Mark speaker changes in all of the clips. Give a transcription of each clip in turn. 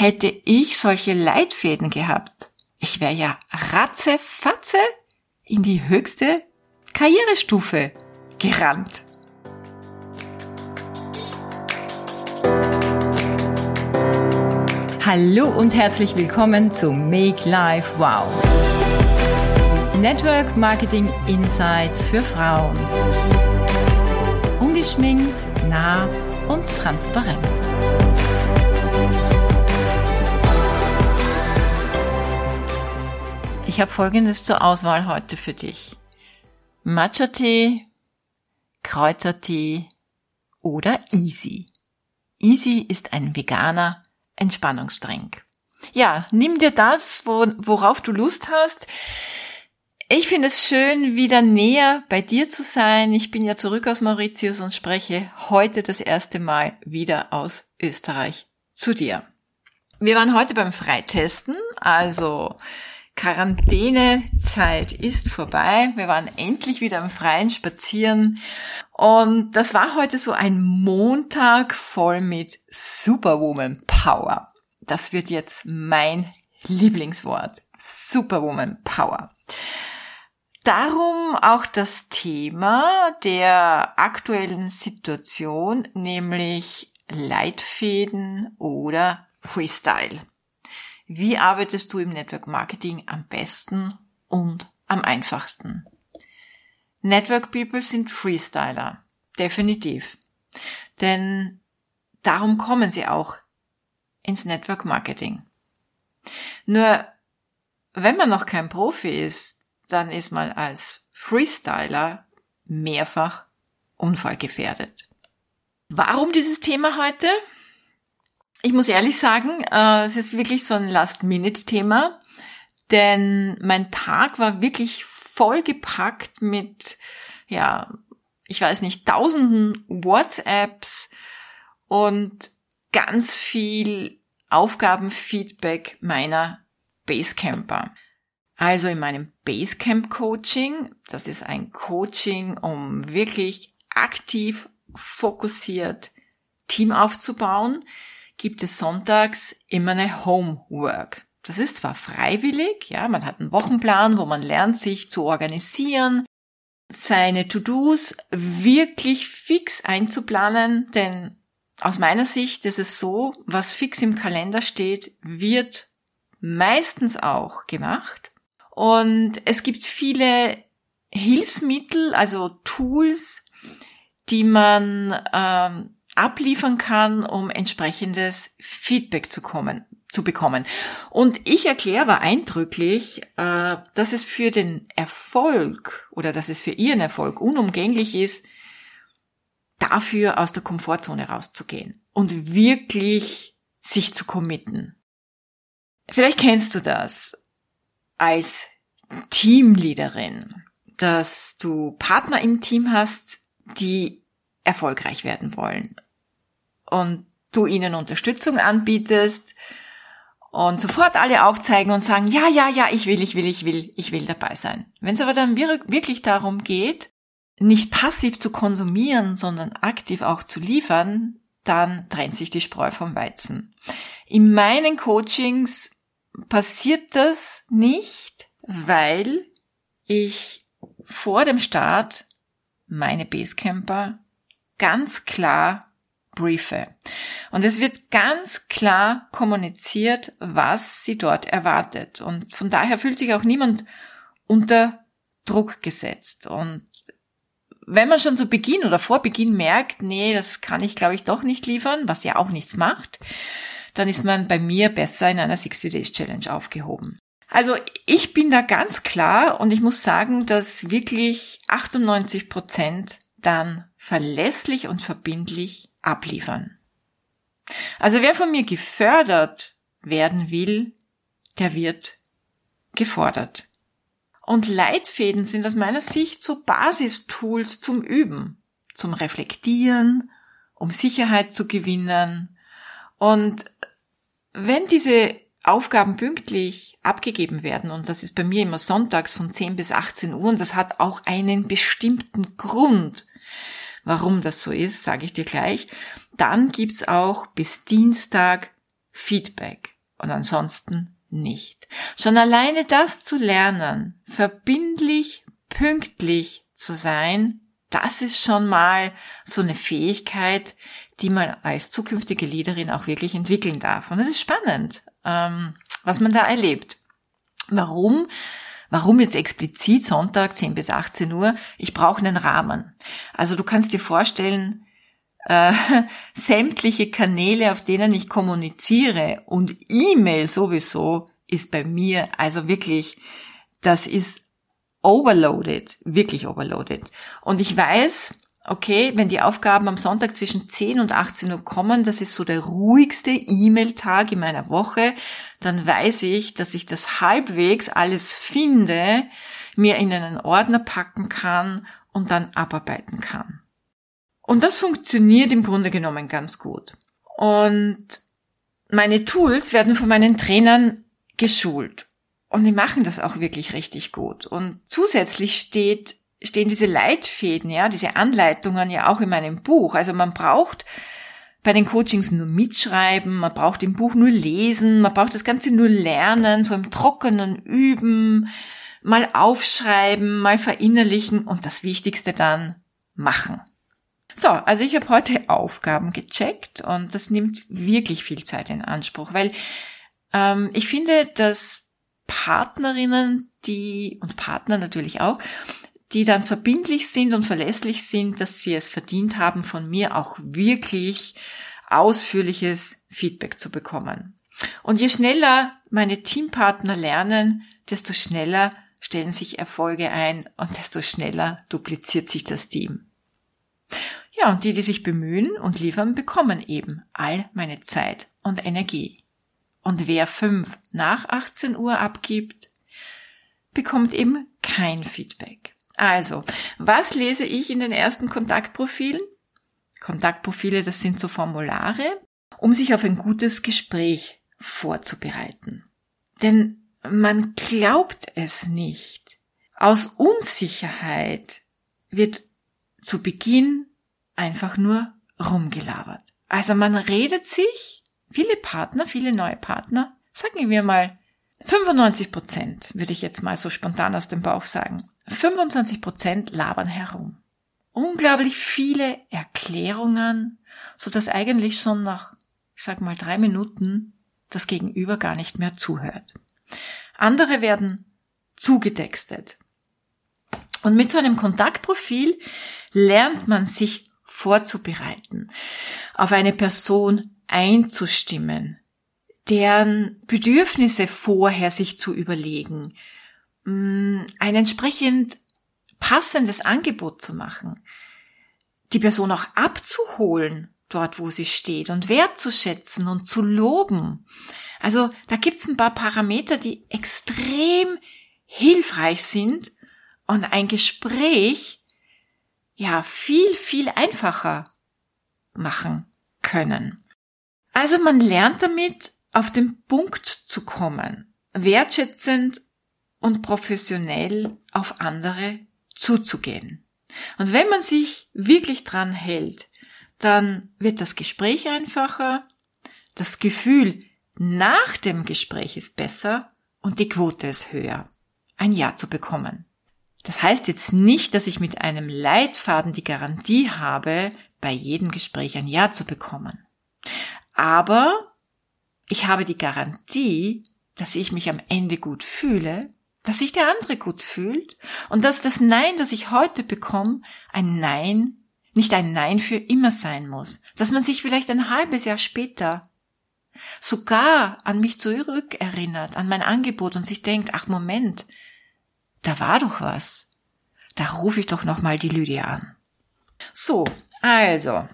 Speaker 1: hätte ich solche Leitfäden gehabt, ich wäre ja ratzefatze in die höchste Karrierestufe gerannt. Hallo und herzlich willkommen zu Make Life Wow. Network Marketing Insights für Frauen. Ungeschminkt, nah und transparent. Ich habe Folgendes zur Auswahl heute für dich. Matcha-Tee, Kräutertee oder Easy. Easy ist ein veganer Entspannungsdrink. Ja, nimm dir das, worauf du Lust hast. Ich finde es schön, wieder näher bei dir zu sein. Ich bin ja zurück aus Mauritius und spreche heute das erste Mal wieder aus Österreich zu dir. Wir waren heute beim Freitesten, also Quarantänezeit ist vorbei. Wir waren endlich wieder im Freien spazieren. Und das war heute so ein Montag voll mit Superwoman Power. Das wird jetzt mein Lieblingswort. Superwoman Power. Darum auch das Thema der aktuellen Situation, nämlich Leitfäden oder Freestyle. Wie arbeitest du im Network Marketing am besten und am einfachsten? Network People sind Freestyler. Definitiv. Denn darum kommen sie auch ins Network Marketing. Nur, wenn man noch kein Profi ist, dann ist man als Freestyler mehrfach unfallgefährdet. Warum dieses Thema heute? Ich muss ehrlich sagen, äh, es ist wirklich so ein Last-Minute-Thema, denn mein Tag war wirklich vollgepackt mit, ja, ich weiß nicht, tausenden WhatsApps und ganz viel Aufgabenfeedback meiner Basecamper. Also in meinem Basecamp Coaching, das ist ein Coaching, um wirklich aktiv, fokussiert Team aufzubauen, gibt es sonntags immer eine Homework. Das ist zwar freiwillig, ja, man hat einen Wochenplan, wo man lernt, sich zu organisieren, seine To-Dos wirklich fix einzuplanen, denn aus meiner Sicht ist es so, was fix im Kalender steht, wird meistens auch gemacht. Und es gibt viele Hilfsmittel, also Tools, die man ähm, abliefern kann, um entsprechendes Feedback zu kommen zu bekommen. Und ich erkläre aber eindrücklich, äh, dass es für den Erfolg oder dass es für ihren Erfolg unumgänglich ist, dafür aus der Komfortzone rauszugehen und wirklich sich zu committen. Vielleicht kennst du das als Teamleaderin, dass du Partner im Team hast, die erfolgreich werden wollen und du ihnen Unterstützung anbietest und sofort alle aufzeigen und sagen, ja, ja, ja, ich will, ich will, ich will, ich will dabei sein. Wenn es aber dann wirklich darum geht, nicht passiv zu konsumieren, sondern aktiv auch zu liefern, dann trennt sich die Spreu vom Weizen. In meinen Coachings passiert das nicht, weil ich vor dem Start meine Basecamper ganz klar briefe. Und es wird ganz klar kommuniziert, was sie dort erwartet. Und von daher fühlt sich auch niemand unter Druck gesetzt. Und wenn man schon zu Beginn oder vor Beginn merkt, nee, das kann ich glaube ich doch nicht liefern, was ja auch nichts macht, dann ist man bei mir besser in einer 60 Days Challenge aufgehoben. Also ich bin da ganz klar und ich muss sagen, dass wirklich 98 Prozent dann verlässlich und verbindlich abliefern. Also wer von mir gefördert werden will, der wird gefordert. Und Leitfäden sind aus meiner Sicht so Basistools zum Üben, zum Reflektieren, um Sicherheit zu gewinnen. Und wenn diese Aufgaben pünktlich abgegeben werden, und das ist bei mir immer sonntags von 10 bis 18 Uhr, und das hat auch einen bestimmten Grund, Warum das so ist, sage ich dir gleich. Dann gibt's auch bis Dienstag Feedback und ansonsten nicht. Schon alleine das zu lernen, verbindlich, pünktlich zu sein, das ist schon mal so eine Fähigkeit, die man als zukünftige Leaderin auch wirklich entwickeln darf. Und es ist spannend, ähm, was man da erlebt. Warum? Warum jetzt explizit Sonntag 10 bis 18 Uhr? Ich brauche einen Rahmen. Also du kannst dir vorstellen, äh, sämtliche Kanäle, auf denen ich kommuniziere und E-Mail sowieso ist bei mir also wirklich, das ist overloaded, wirklich overloaded. Und ich weiß, okay, wenn die Aufgaben am Sonntag zwischen 10 und 18 Uhr kommen, das ist so der ruhigste E-Mail-Tag in meiner Woche, dann weiß ich, dass ich das halbwegs alles finde, mir in einen Ordner packen kann und dann abarbeiten kann. Und das funktioniert im Grunde genommen ganz gut. Und meine Tools werden von meinen Trainern geschult. Und die machen das auch wirklich richtig gut. Und zusätzlich steht, stehen diese Leitfäden, ja, diese Anleitungen ja auch in meinem Buch. Also man braucht bei den Coachings nur mitschreiben, man braucht im Buch nur lesen, man braucht das Ganze nur lernen, so im trockenen Üben, mal aufschreiben, mal verinnerlichen und das Wichtigste dann machen. So, also ich habe heute Aufgaben gecheckt und das nimmt wirklich viel Zeit in Anspruch, weil ähm, ich finde, dass Partnerinnen, die und Partner natürlich auch, die dann verbindlich sind und verlässlich sind, dass sie es verdient haben, von mir auch wirklich ausführliches Feedback zu bekommen. Und je schneller meine Teampartner lernen, desto schneller stellen sich Erfolge ein und desto schneller dupliziert sich das Team. Ja, und die, die sich bemühen und liefern, bekommen eben all meine Zeit und Energie. Und wer fünf nach 18 Uhr abgibt, bekommt eben kein Feedback. Also, was lese ich in den ersten Kontaktprofilen? Kontaktprofile, das sind so Formulare, um sich auf ein gutes Gespräch vorzubereiten. Denn man glaubt es nicht. Aus Unsicherheit wird zu Beginn einfach nur rumgelabert. Also man redet sich viele Partner, viele neue Partner, sagen wir mal 95 Prozent, würde ich jetzt mal so spontan aus dem Bauch sagen. 25 Prozent labern herum. Unglaublich viele Erklärungen, so dass eigentlich schon nach, ich sag mal, drei Minuten das Gegenüber gar nicht mehr zuhört. Andere werden zugedextet. Und mit so einem Kontaktprofil lernt man sich vorzubereiten, auf eine Person einzustimmen, deren Bedürfnisse vorher sich zu überlegen, mm, ein entsprechend passendes Angebot zu machen, die Person auch abzuholen dort, wo sie steht und wertzuschätzen und zu loben. Also da gibt's ein paar Parameter, die extrem hilfreich sind und ein Gespräch ja viel, viel einfacher machen können. Also man lernt damit auf den Punkt zu kommen, wertschätzend und professionell auf andere zuzugehen. Und wenn man sich wirklich dran hält, dann wird das Gespräch einfacher, das Gefühl nach dem Gespräch ist besser und die Quote ist höher, ein Ja zu bekommen. Das heißt jetzt nicht, dass ich mit einem Leitfaden die Garantie habe, bei jedem Gespräch ein Ja zu bekommen. Aber ich habe die Garantie, dass ich mich am Ende gut fühle, dass sich der andere gut fühlt und dass das Nein, das ich heute bekomme, ein Nein, nicht ein Nein für immer sein muss, dass man sich vielleicht ein halbes Jahr später sogar an mich zurückerinnert, an mein Angebot und sich denkt, ach Moment, da war doch was. Da rufe ich doch nochmal die Lydia an. So, also,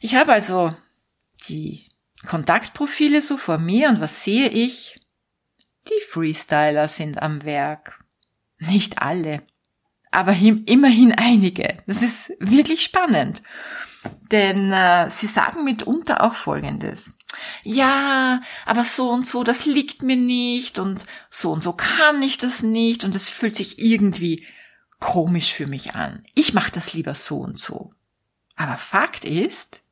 Speaker 1: ich habe also die Kontaktprofile so vor mir und was sehe ich? Die Freestyler sind am Werk. Nicht alle, aber immerhin einige. Das ist wirklich spannend. Denn äh, sie sagen mitunter auch Folgendes. Ja, aber so und so, das liegt mir nicht und so und so kann ich das nicht und es fühlt sich irgendwie komisch für mich an. Ich mache das lieber so und so. Aber Fakt ist,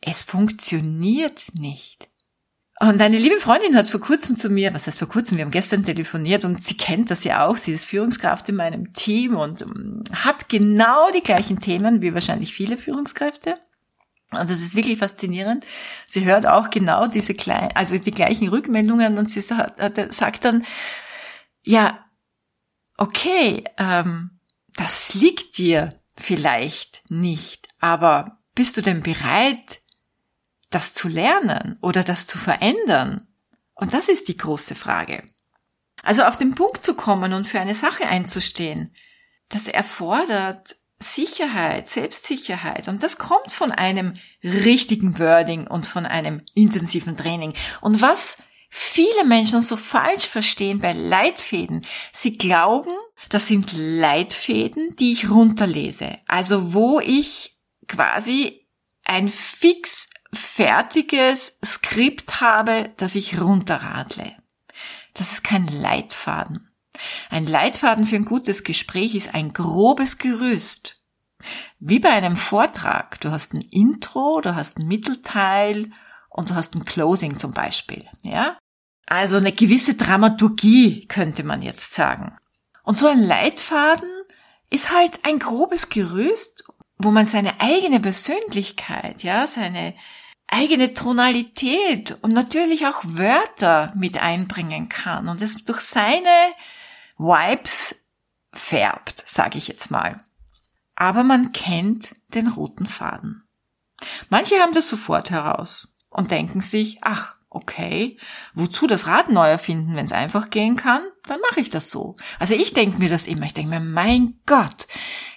Speaker 1: es funktioniert nicht. Und eine liebe Freundin hat vor kurzem zu mir, was heißt vor kurzem, wir haben gestern telefoniert und sie kennt das ja auch, sie ist Führungskraft in meinem Team und ähm, hat genau die gleichen Themen wie wahrscheinlich viele Führungskräfte. Und das ist wirklich faszinierend. Sie hört auch genau diese kleinen, also die gleichen Rückmeldungen und sie sagt, sagt dann, ja, okay, ähm, das liegt dir vielleicht nicht, aber bist du denn bereit, das zu lernen oder das zu verändern? Und das ist die große Frage. Also auf den Punkt zu kommen und für eine Sache einzustehen, das erfordert Sicherheit, Selbstsicherheit. Und das kommt von einem richtigen Wording und von einem intensiven Training. Und was viele Menschen so falsch verstehen bei Leitfäden, sie glauben, das sind Leitfäden, die ich runterlese. Also wo ich quasi ein fix fertiges Skript habe, das ich runterradle. Das ist kein Leitfaden. Ein Leitfaden für ein gutes Gespräch ist ein grobes Gerüst. Wie bei einem Vortrag. Du hast ein Intro, du hast ein Mittelteil und du hast ein Closing zum Beispiel. Ja? Also eine gewisse Dramaturgie könnte man jetzt sagen. Und so ein Leitfaden ist halt ein grobes Gerüst, wo man seine eigene Persönlichkeit, ja, seine eigene Tonalität und natürlich auch Wörter mit einbringen kann und es durch seine Vibes färbt, sage ich jetzt mal. Aber man kennt den roten Faden. Manche haben das sofort heraus und denken sich, ach, okay, wozu das Rad neu erfinden, wenn es einfach gehen kann, dann mache ich das so. Also ich denke mir das immer, ich denke mir, mein Gott,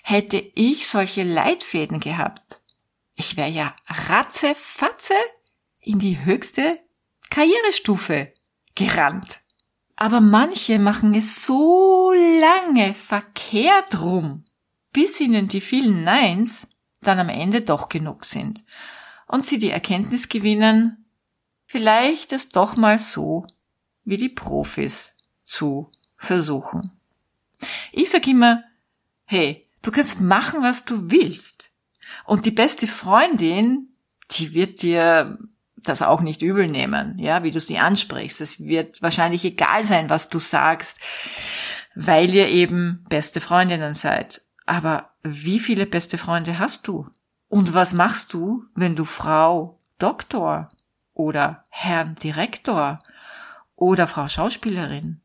Speaker 1: hätte ich solche Leitfäden gehabt, ich wäre ja ratzefatze in die höchste Karrierestufe gerannt. Aber manche machen es so lange verkehrt rum, bis ihnen die vielen Neins dann am Ende doch genug sind und sie die Erkenntnis gewinnen, vielleicht es doch mal so wie die Profis zu versuchen. Ich sag immer, hey, du kannst machen, was du willst. Und die beste Freundin, die wird dir das auch nicht übel nehmen, ja, wie du sie ansprichst. Es wird wahrscheinlich egal sein, was du sagst, weil ihr eben beste Freundinnen seid. Aber wie viele beste Freunde hast du? Und was machst du, wenn du Frau Doktor oder Herrn Direktor oder Frau Schauspielerin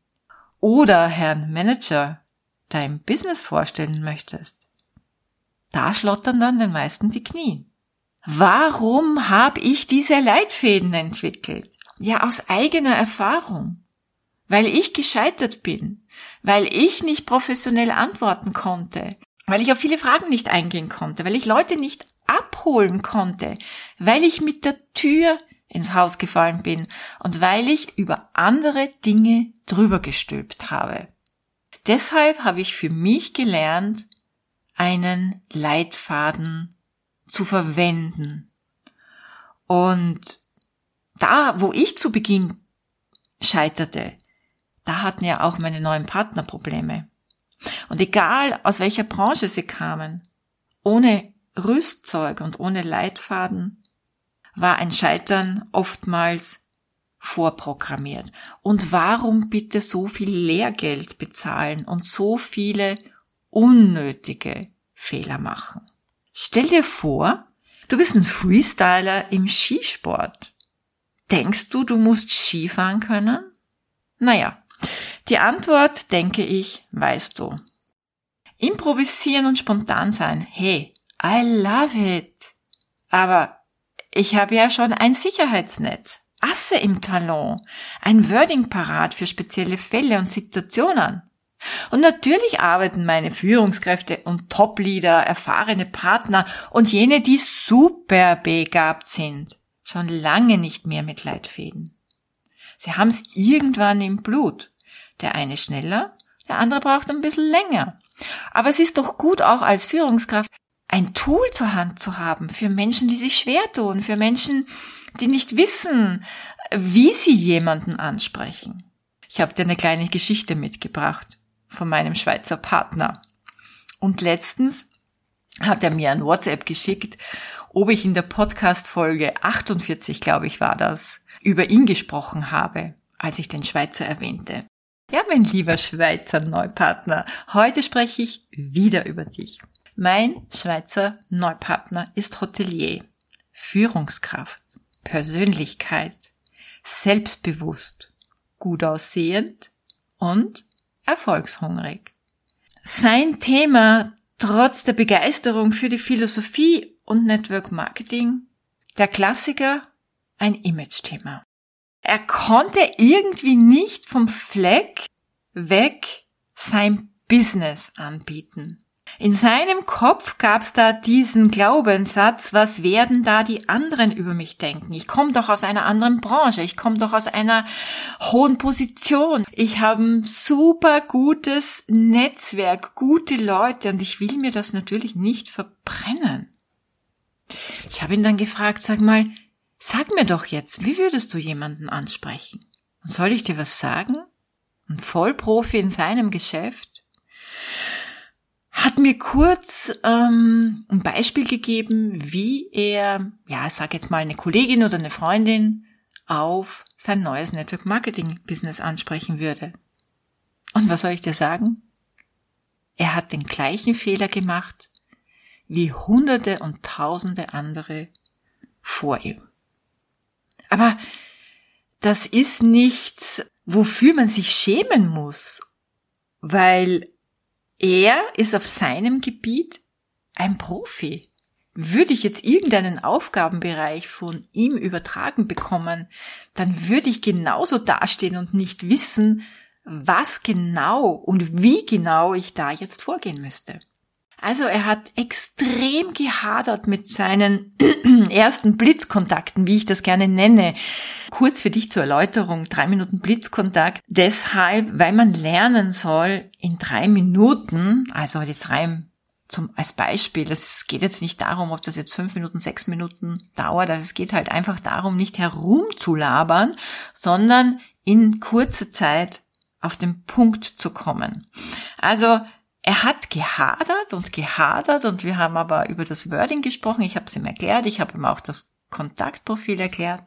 Speaker 1: oder Herrn Manager dein Business vorstellen möchtest? Da schlottern dann den meisten die Knie. Warum habe ich diese Leitfäden entwickelt? Ja, aus eigener Erfahrung. Weil ich gescheitert bin, weil ich nicht professionell antworten konnte, weil ich auf viele Fragen nicht eingehen konnte, weil ich Leute nicht abholen konnte, weil ich mit der Tür ins Haus gefallen bin und weil ich über andere Dinge drüber gestülpt habe. Deshalb habe ich für mich gelernt, einen Leitfaden zu verwenden. Und da, wo ich zu Beginn scheiterte, da hatten ja auch meine neuen Partner Probleme. Und egal aus welcher Branche sie kamen, ohne Rüstzeug und ohne Leitfaden war ein Scheitern oftmals vorprogrammiert. Und warum bitte so viel Lehrgeld bezahlen und so viele unnötige Fehler machen? Stell dir vor, du bist ein Freestyler im Skisport. Denkst du, du musst Skifahren können? Naja, die Antwort, denke ich, weißt du. Improvisieren und spontan sein, hey, I love it. Aber ich habe ja schon ein Sicherheitsnetz, Asse im Talon, ein Wording parat für spezielle Fälle und Situationen. Und natürlich arbeiten meine Führungskräfte und Top-Leader, erfahrene Partner und jene, die super begabt sind, schon lange nicht mehr mit Leitfäden. Sie haben es irgendwann im Blut. Der eine schneller, der andere braucht ein bisschen länger. Aber es ist doch gut auch als Führungskraft ein Tool zur Hand zu haben für Menschen, die sich schwer tun, für Menschen, die nicht wissen, wie sie jemanden ansprechen. Ich habe dir eine kleine Geschichte mitgebracht von meinem Schweizer Partner. Und letztens hat er mir ein WhatsApp geschickt, ob ich in der Podcast-Folge 48, glaube ich, war das, über ihn gesprochen habe, als ich den Schweizer erwähnte. Ja, mein lieber Schweizer Neupartner, heute spreche ich wieder über dich. Mein Schweizer Neupartner ist Hotelier, Führungskraft, Persönlichkeit, selbstbewusst, gut aussehend und erfolgshungrig. Sein Thema, trotz der Begeisterung für die Philosophie und Network Marketing, der Klassiker, ein Image-Thema. Er konnte irgendwie nicht vom Fleck weg sein Business anbieten. In seinem Kopf gab's da diesen Glaubenssatz, was werden da die anderen über mich denken? Ich komme doch aus einer anderen Branche, ich komme doch aus einer hohen Position. Ich habe ein super gutes Netzwerk, gute Leute und ich will mir das natürlich nicht verbrennen. Ich habe ihn dann gefragt, sag mal, sag mir doch jetzt, wie würdest du jemanden ansprechen? Soll ich dir was sagen? Ein Vollprofi in seinem Geschäft? Hat mir kurz ähm, ein Beispiel gegeben, wie er, ja, sag jetzt mal eine Kollegin oder eine Freundin auf sein neues Network Marketing Business ansprechen würde. Und was soll ich dir sagen? Er hat den gleichen Fehler gemacht wie hunderte und tausende andere vor ihm. Aber das ist nichts, wofür man sich schämen muss, weil er ist auf seinem Gebiet ein Profi. Würde ich jetzt irgendeinen Aufgabenbereich von ihm übertragen bekommen, dann würde ich genauso dastehen und nicht wissen, was genau und wie genau ich da jetzt vorgehen müsste. Also er hat extrem gehadert mit seinen ersten Blitzkontakten, wie ich das gerne nenne. Kurz für dich zur Erläuterung, drei Minuten Blitzkontakt. Deshalb, weil man lernen soll, in drei Minuten, also jetzt rein zum, als Beispiel, es geht jetzt nicht darum, ob das jetzt fünf Minuten, sechs Minuten dauert, also es geht halt einfach darum, nicht herumzulabern, sondern in kurzer Zeit auf den Punkt zu kommen. Also er hat gehadert und gehadert und wir haben aber über das Wording gesprochen. Ich habe es ihm erklärt, ich habe ihm auch das Kontaktprofil erklärt.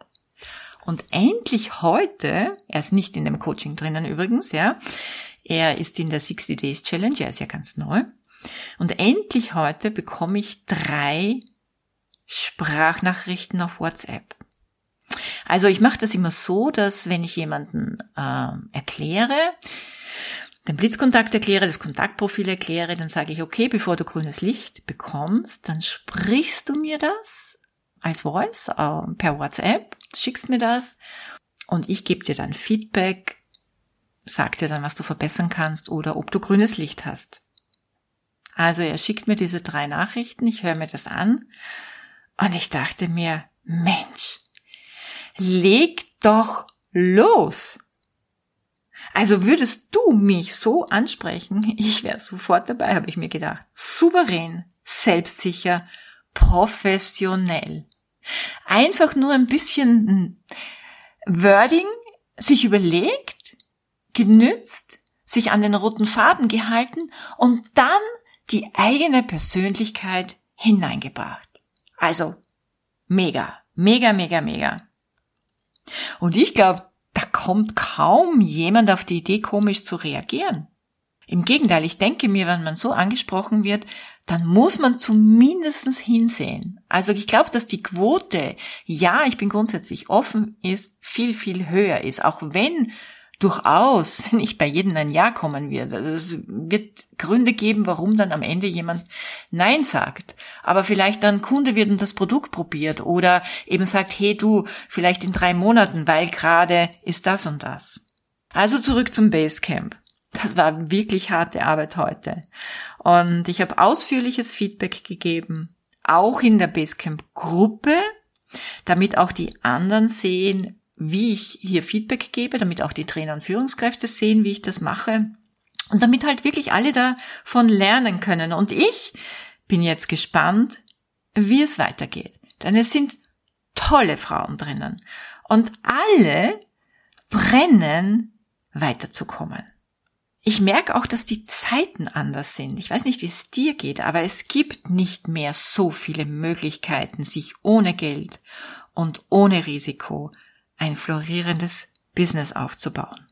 Speaker 1: Und endlich heute, er ist nicht in dem Coaching drinnen übrigens, ja, er ist in der 60 Days Challenge, er ist ja ganz neu. Und endlich heute bekomme ich drei Sprachnachrichten auf WhatsApp. Also ich mache das immer so, dass wenn ich jemanden äh, erkläre, den Blitzkontakt erkläre, das Kontaktprofil erkläre, dann sage ich, okay, bevor du grünes Licht bekommst, dann sprichst du mir das als Voice äh, per WhatsApp, schickst mir das und ich gebe dir dann Feedback, sag dir dann, was du verbessern kannst oder ob du grünes Licht hast. Also er schickt mir diese drei Nachrichten, ich höre mir das an und ich dachte mir, Mensch, leg doch los! Also würdest du mich so ansprechen, ich wäre sofort dabei, habe ich mir gedacht. Souverän, selbstsicher, professionell. Einfach nur ein bisschen Wording sich überlegt, genützt, sich an den roten Faden gehalten und dann die eigene Persönlichkeit hineingebracht. Also mega, mega, mega, mega. Und ich glaube, kommt kaum jemand auf die Idee, komisch zu reagieren. Im Gegenteil, ich denke mir, wenn man so angesprochen wird, dann muss man zumindest hinsehen. Also ich glaube, dass die Quote, ja, ich bin grundsätzlich offen, ist viel, viel höher ist. Auch wenn durchaus nicht bei jedem ein Ja kommen wird. Also es wird Gründe geben, warum dann am Ende jemand Nein sagt. Aber vielleicht dann Kunde wird und das Produkt probiert oder eben sagt, hey du, vielleicht in drei Monaten, weil gerade ist das und das. Also zurück zum Basecamp. Das war wirklich harte Arbeit heute. Und ich habe ausführliches Feedback gegeben, auch in der Basecamp-Gruppe, damit auch die anderen sehen, wie ich hier Feedback gebe, damit auch die Trainer und Führungskräfte sehen, wie ich das mache und damit halt wirklich alle davon lernen können. Und ich bin jetzt gespannt, wie es weitergeht. Denn es sind tolle Frauen drinnen und alle brennen weiterzukommen. Ich merke auch, dass die Zeiten anders sind. Ich weiß nicht, wie es dir geht, aber es gibt nicht mehr so viele Möglichkeiten, sich ohne Geld und ohne Risiko ein florierendes Business aufzubauen.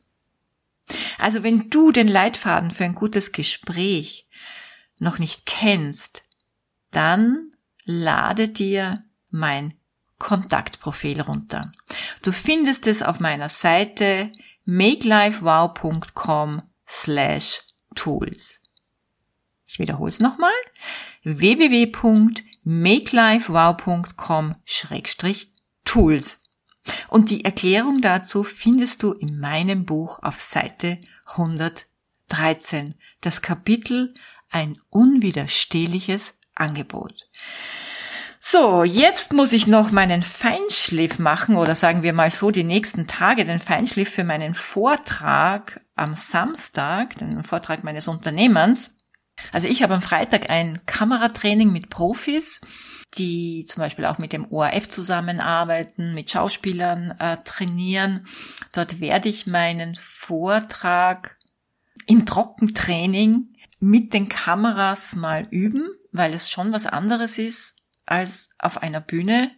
Speaker 1: Also wenn du den Leitfaden für ein gutes Gespräch noch nicht kennst, dann lade dir mein Kontaktprofil runter. Du findest es auf meiner Seite makelifewow.com slash tools. Ich wiederhole es nochmal. www.makelifewow.com schrägstrich tools. Und die Erklärung dazu findest du in meinem Buch auf Seite 113. Das Kapitel Ein unwiderstehliches Angebot. So, jetzt muss ich noch meinen Feinschliff machen oder sagen wir mal so die nächsten Tage den Feinschliff für meinen Vortrag am Samstag, den Vortrag meines Unternehmens. Also ich habe am Freitag ein Kameratraining mit Profis, die zum Beispiel auch mit dem ORF zusammenarbeiten, mit Schauspielern äh, trainieren. Dort werde ich meinen Vortrag im Trockentraining mit den Kameras mal üben, weil es schon was anderes ist, als auf einer Bühne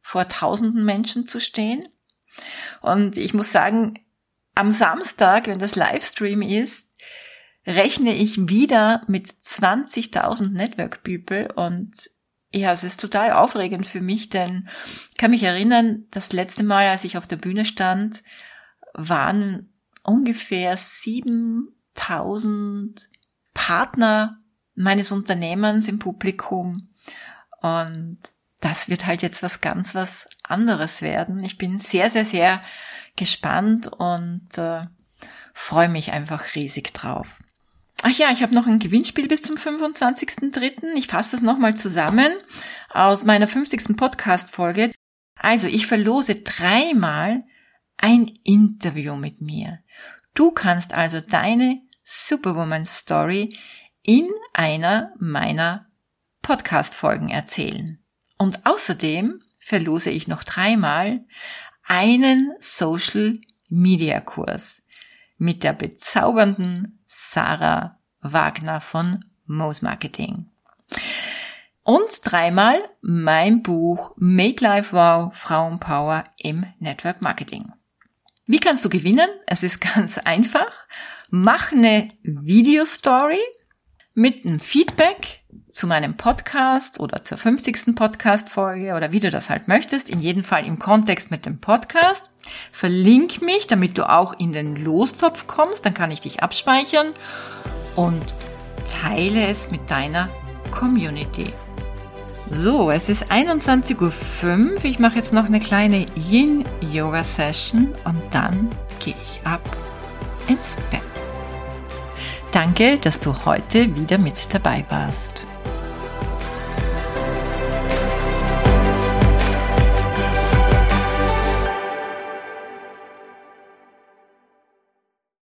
Speaker 1: vor tausenden Menschen zu stehen. Und ich muss sagen, am Samstag, wenn das Livestream ist, rechne ich wieder mit 20.000 Network People und ja, es ist total aufregend für mich, denn ich kann mich erinnern, das letzte Mal, als ich auf der Bühne stand, waren ungefähr 7000 Partner meines Unternehmens im Publikum und das wird halt jetzt was ganz was anderes werden. Ich bin sehr, sehr, sehr gespannt und äh, freue mich einfach riesig drauf. Ach ja, ich habe noch ein Gewinnspiel bis zum 25.03. Ich fasse das nochmal zusammen aus meiner 50. Podcast-Folge. Also, ich verlose dreimal ein Interview mit mir. Du kannst also deine Superwoman Story in einer meiner Podcast-Folgen erzählen. Und außerdem verlose ich noch dreimal einen Social Media Kurs mit der bezaubernden Sarah Wagner von Mose Marketing. Und dreimal mein Buch Make Life Wow Frauenpower im Network Marketing. Wie kannst du gewinnen? Es ist ganz einfach. Mach eine Video-Story mit einem Feedback zu meinem Podcast oder zur 50. Podcast-Folge oder wie du das halt möchtest, in jedem Fall im Kontext mit dem Podcast. Verlink mich, damit du auch in den Lostopf kommst, dann kann ich dich abspeichern und teile es mit deiner Community. So, es ist 21.05 Uhr. Ich mache jetzt noch eine kleine Yin-Yoga-Session und dann gehe ich ab ins Bett. Danke, dass du heute wieder mit dabei warst.